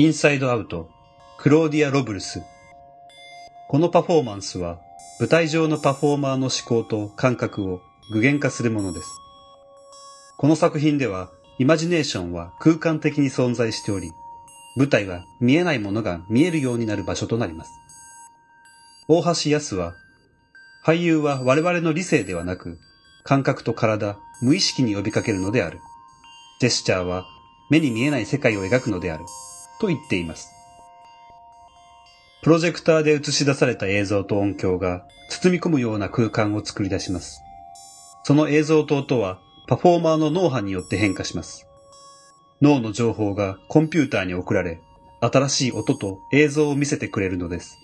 インサイドアウト、クローディア・ロブルス。このパフォーマンスは、舞台上のパフォーマーの思考と感覚を具現化するものです。この作品では、イマジネーションは空間的に存在しており、舞台は見えないものが見えるようになる場所となります。大橋康は、俳優は我々の理性ではなく、感覚と体、無意識に呼びかけるのである。ジェスチャーは目に見えない世界を描くのである。と言っています。プロジェクターで映し出された映像と音響が包み込むような空間を作り出します。その映像と音はパフォーマーの脳波によって変化します。脳の情報がコンピューターに送られ、新しい音と映像を見せてくれるのです。